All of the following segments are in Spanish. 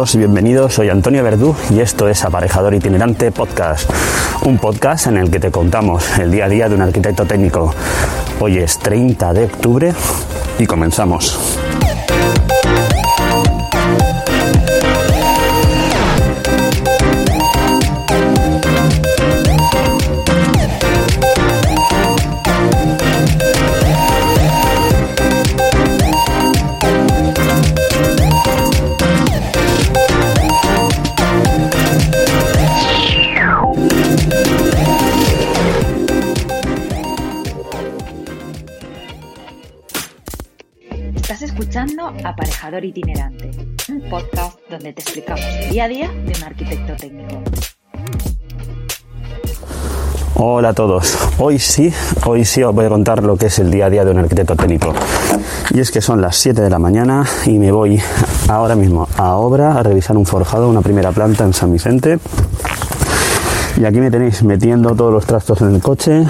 Y bienvenidos, soy Antonio Verdú y esto es Aparejador Itinerante Podcast, un podcast en el que te contamos el día a día de un arquitecto técnico. Hoy es 30 de octubre y comenzamos. Itinerante, un podcast donde te explicamos el día a día de un arquitecto técnico. Hola a todos. Hoy sí, hoy sí os voy a contar lo que es el día a día de un arquitecto técnico. Y es que son las 7 de la mañana y me voy ahora mismo a obra a revisar un forjado, una primera planta en San Vicente. Y aquí me tenéis metiendo todos los trastos en el coche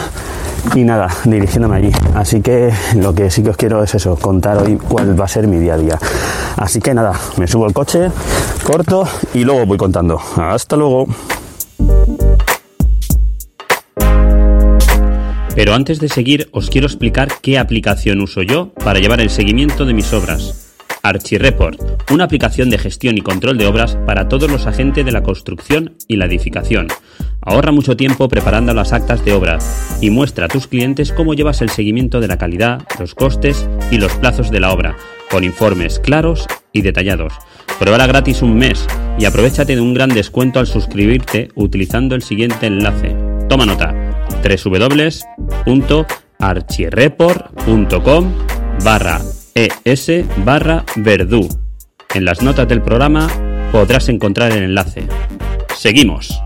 y nada, dirigiéndome allí. Así que lo que sí que os quiero es eso, contar hoy cuál va a ser mi día a día. Así que nada, me subo al coche, corto y luego voy contando. Hasta luego. Pero antes de seguir, os quiero explicar qué aplicación uso yo para llevar el seguimiento de mis obras. ArchiReport, una aplicación de gestión y control de obras para todos los agentes de la construcción y la edificación. Ahorra mucho tiempo preparando las actas de obras y muestra a tus clientes cómo llevas el seguimiento de la calidad, los costes y los plazos de la obra, con informes claros y detallados. Pruébala gratis un mes y aprovechate de un gran descuento al suscribirte utilizando el siguiente enlace. Toma nota www.archireport.com barra es barra verdú. En las notas del programa podrás encontrar el enlace. Seguimos.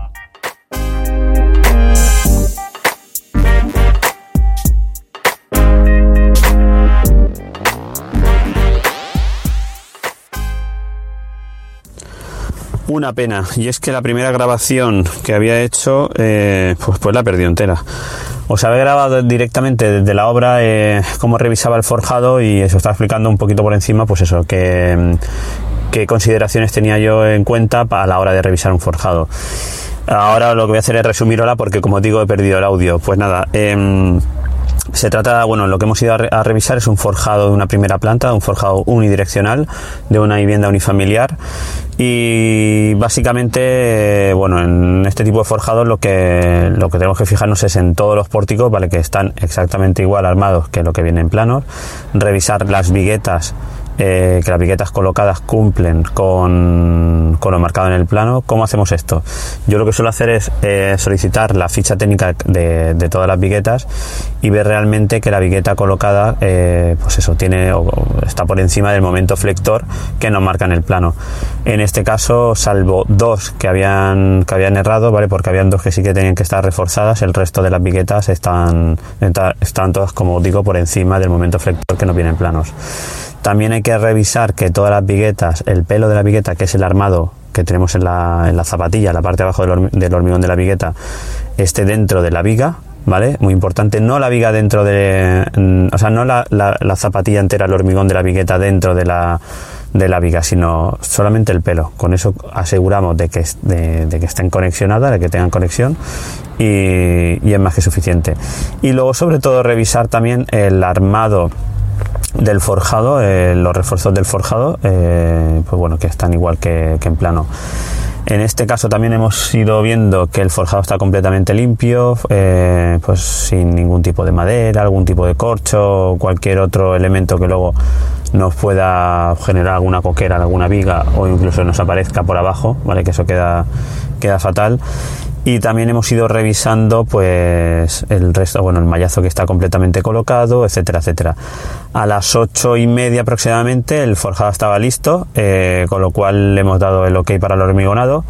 Una pena, y es que la primera grabación que había hecho, eh, pues, pues la perdió entera. Os había grabado directamente desde la obra eh, cómo revisaba el forjado y eso estaba explicando un poquito por encima, pues eso, que, qué consideraciones tenía yo en cuenta a la hora de revisar un forjado. Ahora lo que voy a hacer es resumirla porque como digo he perdido el audio. Pues nada, em, se trata, bueno, lo que hemos ido a, re a, revisar es un forjado de una primera planta, un forjado unidireccional de una vivienda unifamiliar y básicamente, bueno, en este tipo de forjados lo que, lo que tenemos que fijarnos es en todos los pórticos, ¿vale? Que están exactamente igual armados que lo que viene en planos, revisar las viguetas eh, que las viguetas colocadas cumplen con, con, lo marcado en el plano. ¿Cómo hacemos esto? Yo lo que suelo hacer es eh, solicitar la ficha técnica de, de, todas las viguetas y ver realmente que la vigueta colocada, eh, pues eso, tiene o, está por encima del momento flector que nos marca en el plano. En este caso, salvo dos que habían, que habían errado, ¿vale? Porque habían dos que sí que tenían que estar reforzadas, el resto de las viguetas están, están todas, como digo, por encima del momento flector que nos viene en planos. También hay que revisar que todas las viguetas, el pelo de la vigueta, que es el armado que tenemos en la, en la zapatilla, la parte de abajo del, horm del, hormigón de la vigueta, esté dentro de la viga, ¿vale? Muy importante, no la viga dentro de, o sea, no la, la, la zapatilla entera, el hormigón de la vigueta dentro de la, de la viga, sino solamente el pelo. Con eso aseguramos de que, de, de que estén conexionadas, de que tengan conexión y, y es más que suficiente. Y luego sobre todo revisar también el armado del forjado, eh, los refuerzos del forjado, eh, pues bueno, que están igual que, en plano. En este caso también hemos ido viendo que el forjado está completamente limpio, eh, pues sin ningún tipo de madera, algún tipo de corcho, cualquier otro elemento que luego nos pueda generar alguna coquera, alguna viga o incluso nos aparezca por abajo, ¿vale? Que eso queda, queda fatal. Y también hemos ido revisando pues el resto, bueno, el mallazo que está completamente colocado, etcétera, etcétera. A las ocho y media aproximadamente el forjado estaba listo, eh, con lo cual le hemos dado el ok para el hormigonado.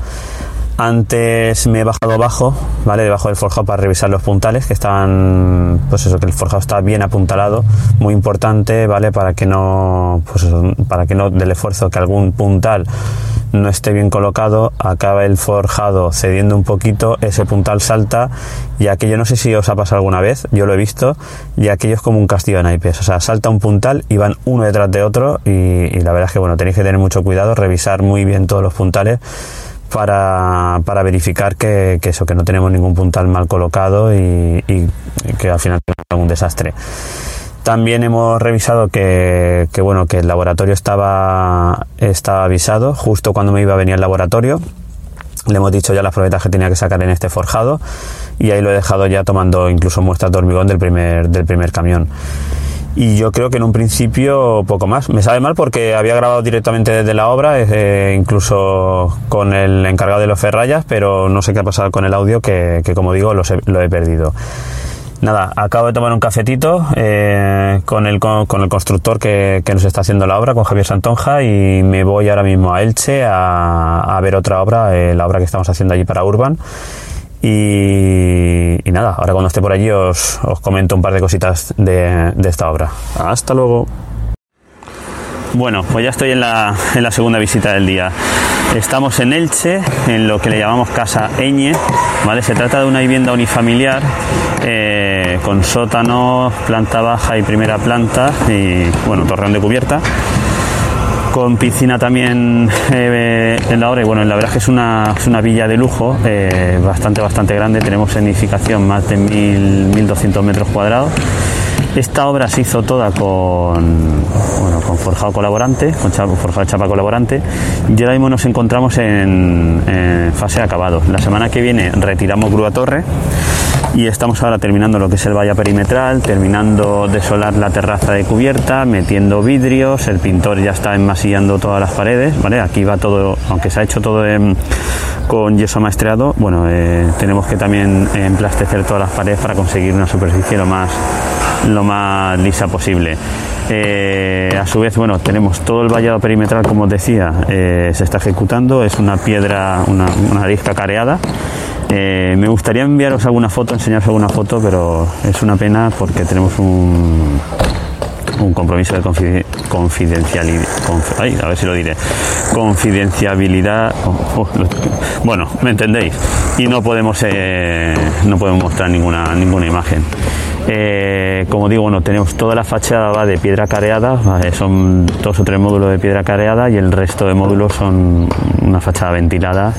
Antes me he bajado abajo, ¿vale? Debajo del forjado para revisar los puntales, que están, pues eso, que el forjado está bien apuntalado, muy importante, ¿vale? Para que no, pues eso, para que no del esfuerzo que algún puntal no esté bien colocado, acaba el forjado cediendo un poquito, ese puntal salta y aquello no sé si os ha pasado alguna vez, yo lo he visto, y aquello es como un castillo de naipes, o sea, salta un puntal y van uno detrás de otro y, y la verdad es que bueno, tenéis que tener mucho cuidado, revisar muy bien todos los puntales para, para verificar que, eso, que no tenemos ningún puntal mal colocado y, que al final tenga un desastre. También hemos revisado que, que, bueno, que el laboratorio estaba, estaba avisado justo cuando me iba a venir al laboratorio. Le hemos dicho ya las probetas que tenía que sacar en este forjado y ahí lo he dejado ya tomando incluso muestras de hormigón del primer, del primer camión y yo creo que en un principio poco más. Me sabe mal porque había grabado directamente desde la obra, eh, incluso con el encargado de los ferrayas, pero no sé qué ha pasado con el audio que, que como digo, lo he, lo he, perdido. Nada, acabo de tomar un cafetito eh, con, el, con, con, el constructor que, que, nos está haciendo la obra, con Javier Santonja, y me voy ahora mismo a Elche a, a ver otra obra, eh, la obra que estamos haciendo allí para Urban. Y, y, nada, ahora cuando esté por allí os, os comento un par de cositas de, de, esta obra. Hasta luego. Bueno, pues ya estoy en la, en la, segunda visita del día. Estamos en Elche, en lo que le llamamos Casa Eñe. ¿vale? Se trata de una vivienda unifamiliar eh, con sótano, planta baja y primera planta y, bueno, torreón de cubierta con piscina también eh, en la hora y bueno, la verdad es que es una, es una villa de lujo, eh, bastante, bastante grande, tenemos en edificación más de 1.200 metros cuadrados. Esta obra se hizo toda con, bueno, con forjado colaborante, con forjado chapa colaborante, y ahora mismo nos encontramos en, fase de acabado. La semana que viene retiramos grúa torre y estamos ahora terminando lo que es el valla perimetral, terminando de solar la terraza de cubierta, metiendo vidrios, el pintor ya está enmasillando todas las paredes, ¿vale? Aquí va todo, aunque se ha hecho todo con yeso maestreado, bueno, eh, tenemos que también emplastecer todas las paredes para conseguir una superficie lo más, lo más lisa posible. Eh, a su vez, bueno, tenemos todo el vallado perimetral, como os decía, eh, se está ejecutando, es una piedra, una, una careada. Eh, me gustaría enviaros alguna foto, enseñaros alguna foto, pero es una pena porque tenemos un, un compromiso de confidencialidad. Conf, ay, a ver si lo diré. Confidenciabilidad. Oh, oh, bueno, me entendéis. Y no podemos, no podemos mostrar ninguna, ninguna imagen. Eh, como digo, bueno, tenemos toda la fachada de piedra careada, ¿vale? son dos o tres módulos de piedra careada y el resto de módulos son una fachada ventilada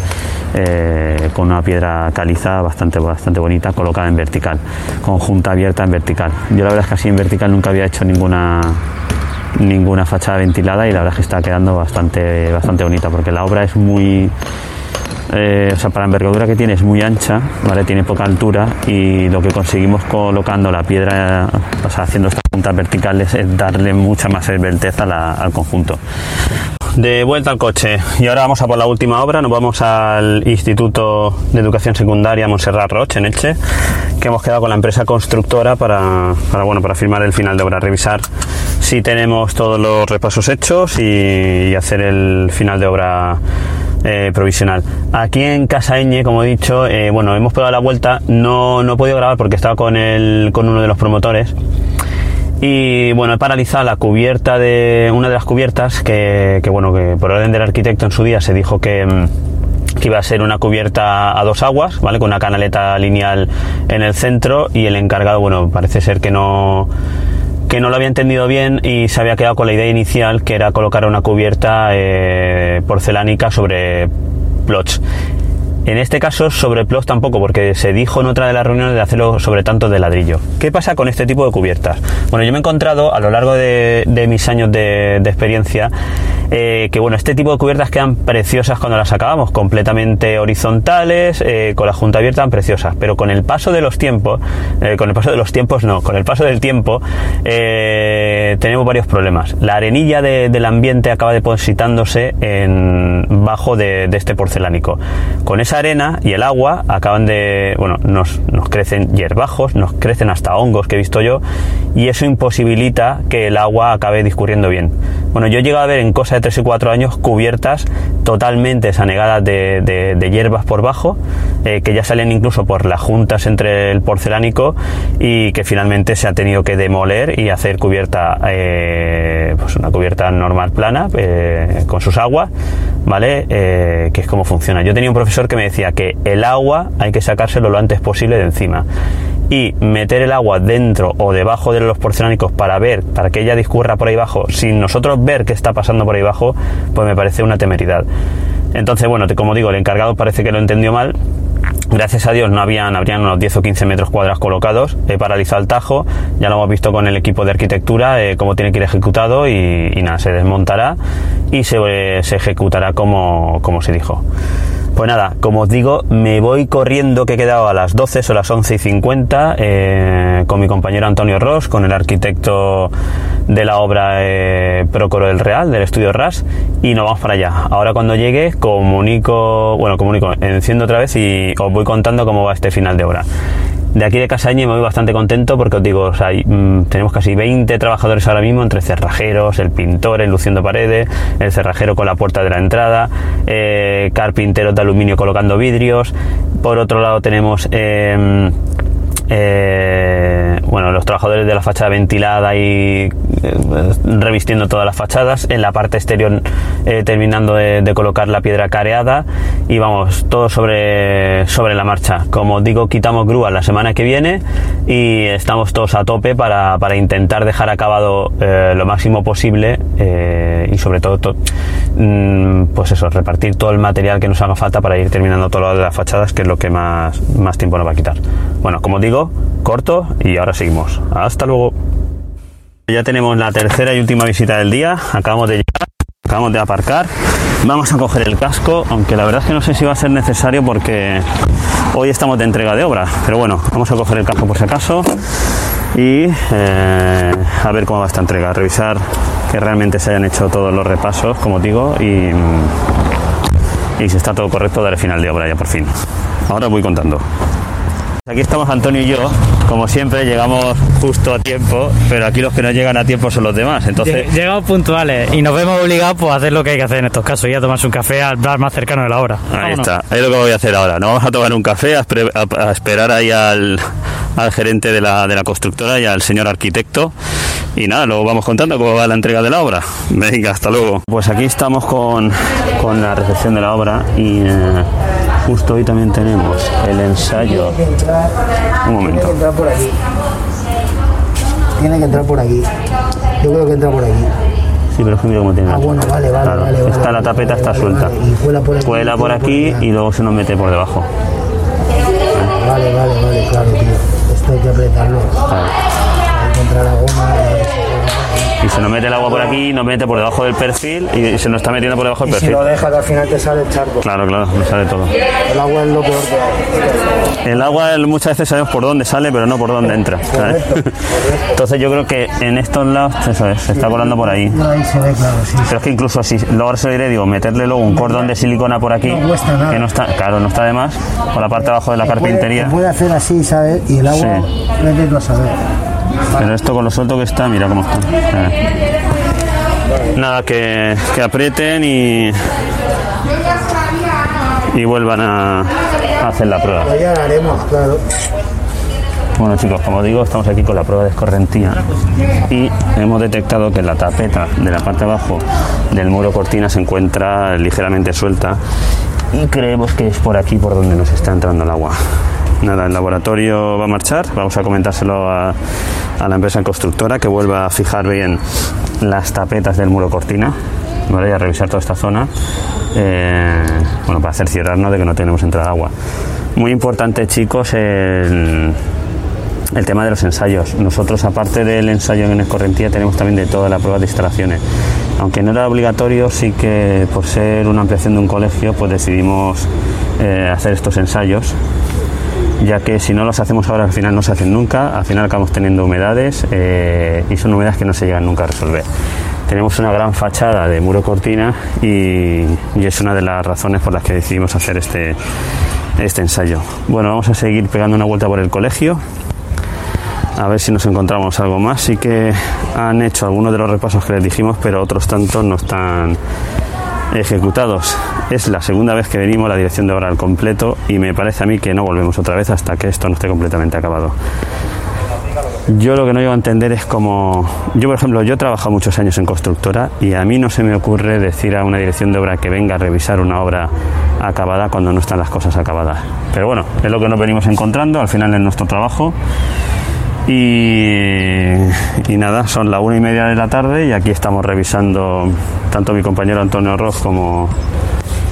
eh, con una piedra caliza bastante, bastante bonita colocada en vertical, conjunta abierta en vertical. Yo la verdad es que así en vertical nunca había hecho ninguna ninguna fachada ventilada y la verdad es que está quedando bastante, bastante bonita porque la obra es muy eh, o sea, para la envergadura que tiene es muy ancha, ¿vale? tiene poca altura y lo que conseguimos colocando la piedra, haciendo estas puntas verticales es darle mucha más esbeltez al conjunto. De vuelta al coche y ahora vamos a por la última obra, nos vamos al Instituto de Educación Secundaria Montserrat Roche en Elche, que hemos quedado con la empresa constructora para, bueno, para firmar el final de obra, revisar si tenemos todos los repasos hechos y hacer el final de obra eh, provisional. Aquí en Casa Eñe, como he dicho, eh, bueno, hemos pegado la vuelta, no, no he podido grabar porque estaba con, el, con uno de los promotores. Y bueno, he paralizado la cubierta de una de las cubiertas que, que bueno, que por orden del arquitecto en su día se dijo que, que iba a ser una cubierta a dos aguas, ¿vale? Con una canaleta lineal en el centro y el encargado, bueno, parece ser que no que no lo había entendido bien y se había quedado con la idea inicial que era colocar una cubierta eh, porcelánica sobre plots. En este caso, sobre tampoco, porque se dijo en otra de las reuniones de hacerlo sobre tanto de ladrillo. ¿Qué pasa con este tipo de cubiertas? Bueno, yo me he encontrado a lo largo de, mis años de, experiencia eh, que, bueno, este tipo de cubiertas quedan preciosas cuando las acabamos, completamente horizontales, eh, con la junta abierta, preciosas. Pero con el paso de los tiempos, eh, con el paso de los tiempos no, con el paso del tiempo, tenemos varios problemas. La arenilla de- del ambiente acaba depositándose en bajo de, de este porcelánico. Con esa arena y el agua acaban de, bueno, nos, crecen hierbajos, nos crecen hasta hongos que he visto yo, y eso imposibilita que el agua acabe discurriendo bien. Bueno, yo he llegado a ver en cosa de 3 y 4 años cubiertas totalmente sanegadas de hierbas por bajo, eh, que ya salen incluso por las juntas entre el porcelánico y que finalmente se ha tenido que demoler y hacer cubierta, eh, pues una cubierta normal plana, eh, con sus aguas, ¿vale? Eh, que es como funciona. Yo tenía un profesor que me decía que el agua hay que sacárselo lo antes posible de encima y meter el agua dentro o debajo de los porcelánicos para ver, para que ella discurra por ahí abajo, sin nosotros ver qué está pasando por ahí abajo, pues me parece una temeridad. Entonces, bueno, como digo, el encargado parece que lo entendió mal. Gracias a Dios no habían, habrían unos 10 o 15 metros cuadrados colocados, he paralizado el tajo, ya lo hemos visto con el equipo de arquitectura, eh, cómo tiene que ir ejecutado y, y nada, se desmontará y se, eh, se ejecutará como, como se dijo. Pues nada, como os digo, me voy corriendo que he quedado a las 12 o las 11 y 50 eh, con mi compañero Antonio Ross, con el arquitecto de la obra eh, Procoro del Real, del estudio RAS, y nos vamos para allá. Ahora cuando llegue comunico, bueno, comunico, enciendo otra vez y os voy contando cómo va este final de obra. De aquí de Casaña me voy bastante contento porque os digo, mm, tenemos casi 20 trabajadores ahora mismo entre cerrajeros, el pintor enluciendo paredes, el cerrajero con la puerta de la entrada, eh, carpinteros de aluminio colocando vidrios. Por otro lado tenemos em, eh, bueno, los trabajadores de la fachada ventilada y eh, revistiendo todas las fachadas, en la parte exterior eh, terminando de, de colocar la piedra careada y vamos, todo sobre, sobre la marcha. Como digo, quitamos grúa la semana que viene y estamos todos a tope para, para intentar dejar acabado eh, lo máximo posible eh, y sobre todo, to- mm, pues eso, repartir todo el material que nos haga falta para ir terminando de las fachadas, que es lo que más, más tiempo nos va a quitar. Bueno, como digo, corto y ahora seguimos. Hasta luego. Ya tenemos la tercera y última visita del día. Acabamos de llegar, acabamos de aparcar. Vamos a coger el casco, aunque la verdad es que no sé si va a ser necesario porque hoy estamos de entrega de obra. Pero bueno, vamos a coger el casco por si acaso y eh, a ver cómo va esta entrega. Revisar que realmente se hayan hecho todos los repasos, como digo, y, y si está todo correcto, dar el final de obra ya por fin. Ahora voy contando. Aquí estamos Antonio y yo, como siempre llegamos justo a tiempo, pero aquí los que no llegan a tiempo son los demás. Entonces, Lleg- Llegamos puntuales y nos vemos obligados pues, a hacer lo que hay que hacer en estos casos, ir a tomarse un café al bar más cercano de la hora. ahí Vámonos. está, es lo que voy a hacer ahora. Nos vamos a tomar un café, a, espre- a- a esperar ahí al, al gerente de la, de la constructora y al señor arquitecto. Y nada, luego vamos contando cómo va la entrega de la obra. Venga, hasta luego. Pues aquí estamos con, con la recepción de la obra y eh, justo hoy también tenemos el ensayo. Un momento. entrar por aquí. Tiene que entrar por aquí. Yo creo que entra por aquí. Sí, pero es que mira cómo tiene. Ah, bueno, vale, vale, Claro, vale, vale, Está la vale, tapeta, vale, está suelta. Y cuela por aquí, Cuela por por aquí allá. y luego se nos mete por debajo. Vale, vale, vale, claro, tío. Esto hay que apretarlo. Hay que entrar la goma. Y se nos mete el agua por aquí, nos mete por debajo del perfil y se nos está metiendo por debajo del Y si perfil. lo dejas, al final te sale el charco. Claro, claro, nos sale todo. El agua es lo peor que hay. El agua muchas veces sabemos por dónde sale, pero no por dónde entra. ¿sabes? Entonces yo creo que en estos lados, eso es, se está colando por ahí. Ahí se ve, claro, sí. Pero es que incluso si luego se diré, digo, meterle luego un cordón de silicona por aquí, No cuesta nada. que no está, claro, no está de más, por la parte de abajo de la Puede, carpintería. puede hacer así, ¿sabes? Y el agua, Sí. a saber. Pero esto con lo suelto que está, mira cómo está. Eh. Nada, que, que aprieten y. y vuelvan a, a hacer la prueba. Pues ya la haremos, claro. Bueno chicos, como digo, estamos aquí con la prueba de escorrentía y hemos detectado que la tapeta de la parte de abajo del muro cortina se encuentra ligeramente suelta y creemos que es por aquí por donde nos está entrando el agua. Nada, el laboratorio va a marchar, vamos a comentárselo a, la empresa constructora que vuelva a fijar bien las tapetas del muro cortina, ¿vale? y a revisar toda esta zona, eh, bueno, para hacer cerrarnos de que no tenemos entrada de agua. Muy importante, chicos, el, el tema de los ensayos. Nosotros, aparte del ensayo en escorrentía, tenemos también de toda la prueba de instalaciones. Aunque no era obligatorio, sí que por ser una ampliación de un colegio, pues decidimos eh, hacer estos ensayos ya que si no los hacemos ahora al final no se hacen nunca, al final acabamos teniendo humedades eh, y son humedades que no se llegan nunca a resolver. Tenemos una gran fachada de muro cortina y, y es una de las razones por las que decidimos hacer este, este ensayo. Bueno, vamos a seguir pegando una vuelta por el colegio a ver si nos encontramos algo más. Sí que han hecho algunos de los repasos que les dijimos, pero otros tantos no están ejecutados. Es la segunda vez que venimos a la dirección de obra al completo y me parece a mí que no volvemos otra vez hasta que esto no esté completamente acabado. Yo lo que no llego a entender es como... Yo, por ejemplo, yo he trabajado muchos años en constructora y a mí no se me ocurre decir a una dirección de obra que venga a revisar una obra acabada cuando no están las cosas acabadas. Pero bueno, es lo que nos venimos encontrando al final en nuestro trabajo. Y, nada, son la una y media de la tarde y aquí estamos revisando tanto mi compañero Antonio Ross como,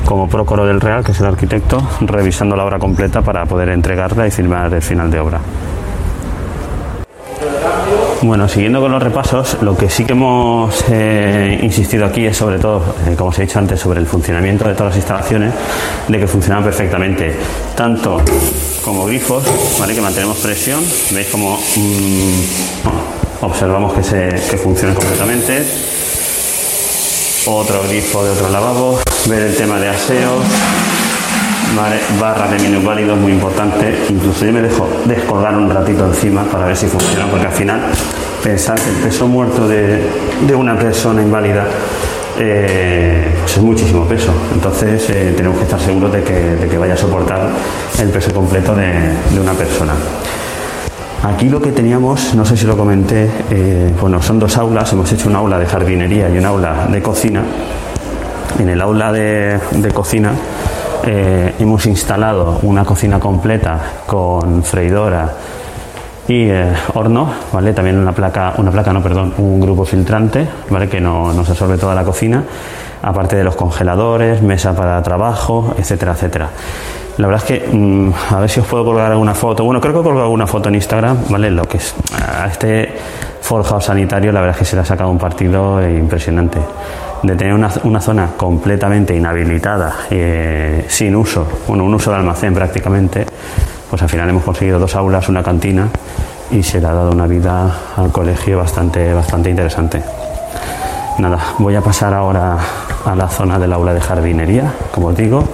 como Prócoro del Real, que es el arquitecto, revisando la obra completa para poder entregarla y firmar el final de obra. Bueno, siguiendo con los repasos, lo que sí que hemos eh, insistido aquí es sobre todo, eh, como os he dicho antes, sobre el funcionamiento de todas las instalaciones, de que funcionan perfectamente, tanto como grifos, ¿vale? que mantenemos presión, veis como mm, observamos que, se, que funcionan completamente, otro grifo de otro lavabo, ver el tema de aseo, Vale, barras de minusválidos muy importante. Incluso yo me dejo descolgar un ratito encima para ver si funciona, porque al final pensar que el peso muerto de, de una persona inválida eh, pues es muchísimo peso. Entonces eh, tenemos que estar seguros de que, de que, vaya a soportar el peso completo de, de, una persona. Aquí lo que teníamos, no sé si lo comenté, eh, bueno, son dos aulas. Hemos hecho un aula de jardinería y un aula de cocina. En el aula de, de cocina eh, hemos instalado una cocina completa con freidora y eh, horno, ¿vale? También una placa, una placa, no, perdón, un grupo filtrante, ¿vale? Que no, nos absorbe toda la cocina, aparte de los congeladores, mesa para trabajo, etcétera, etcétera. La verdad es que, mmm, a ver si os puedo colgar alguna foto. Bueno, creo que he colgado alguna foto en Instagram, ¿vale? Lo que es a este forjado sanitario, la verdad es que se le ha sacado un partido impresionante de tener una, zona completamente inhabilitada, eh, sin uso, bueno, un uso de almacén prácticamente, pues al final hemos conseguido dos aulas, una cantina y se le ha dado una vida al colegio bastante, bastante interesante. Nada, voy a pasar ahora a la zona del aula de jardinería, como os digo,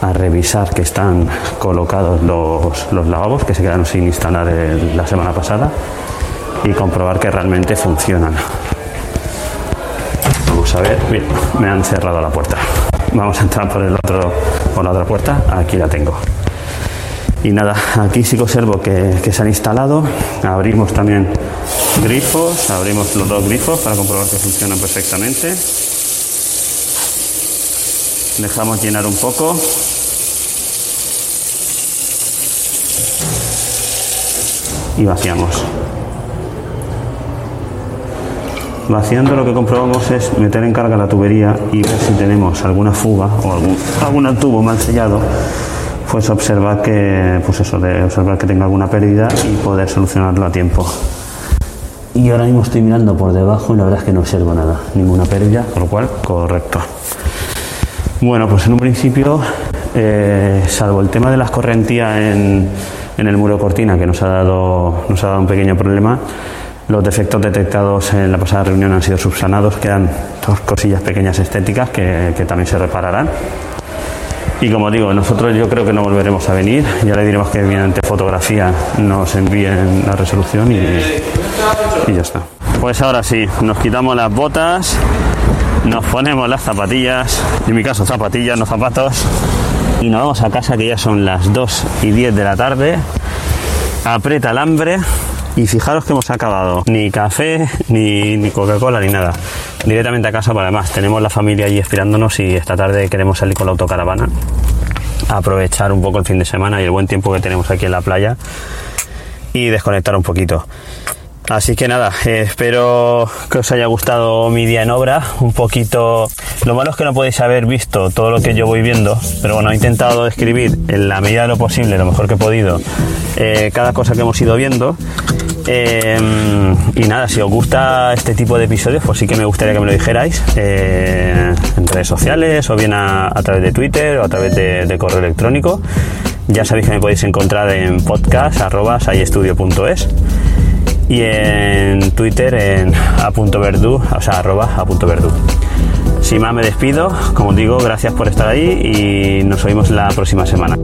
a revisar que están colocados los, los lavabos que se quedaron sin instalar la semana pasada y comprobar que realmente funcionan. Vamos a ver, bien, me han cerrado la puerta. Vamos a entrar por el otro, por la otra puerta. Aquí la tengo. Y nada, aquí sí que observo que, que se han instalado. Abrimos también grifos, abrimos los dos grifos para comprobar que funcionan perfectamente. Dejamos llenar un poco. Y vaciamos. Vaciando lo que comprobamos es meter en carga la tubería y ver si tenemos alguna fuga o algún, algún tubo mal sellado, pues observar que, pues eso, de observar que tenga alguna pérdida y poder solucionarlo a tiempo. Y ahora mismo estoy mirando por debajo y la verdad es que no observo nada, ninguna pérdida, con lo cual correcto. Bueno, pues en un principio, eh, salvo el tema de las correntías en, en el muro cortina que nos ha dado, nos ha dado un pequeño problema, los defectos detectados en la pasada reunión han sido subsanados, quedan dos cosillas pequeñas estéticas que, también se repararán. Y como digo, nosotros yo creo que no volveremos a venir, ya le diremos que mediante fotografía nos envíen la resolución y, y ya está. Pues ahora sí, nos quitamos las botas, nos ponemos las zapatillas, en mi caso zapatillas, no zapatos, y nos vamos a casa que ya son las 2 y 10 de la tarde. Aprieta el hambre, y fijaros que hemos acabado ni café, ni, ni Coca-Cola, ni nada. Directamente a casa, para además tenemos la familia allí esperándonos y esta tarde queremos salir con la autocaravana. aprovechar un poco el fin de semana y el buen tiempo que tenemos aquí en la playa y desconectar un poquito. Así que nada, eh, espero que os haya gustado mi día en obra, un poquito... Lo malo es que no podéis haber visto todo lo que yo voy viendo, pero bueno, he intentado describir en la medida de lo posible, lo mejor que he podido, eh, cada cosa que hemos ido viendo. Eh, y nada, si os gusta este tipo de episodios, pues sí que me gustaría que me lo dijerais en redes sociales o bien a, través de Twitter o a través de, de correo electrónico. Ya sabéis que me podéis encontrar en podcast.sayestudio.es y en Twitter en a.verdu, o sea, arroba a.verdu. Sin más me despido, como digo, gracias por estar ahí y nos oímos la próxima semana.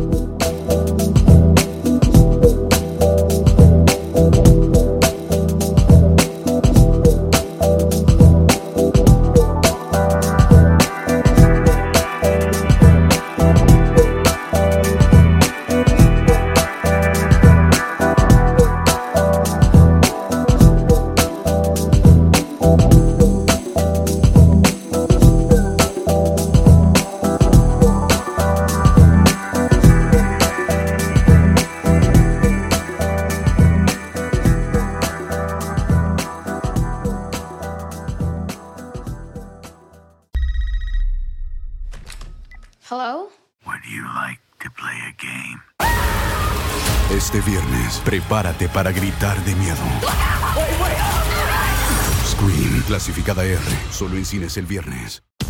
Este viernes, prepárate para gritar de miedo. Scream, clasificada R, solo en cines el viernes.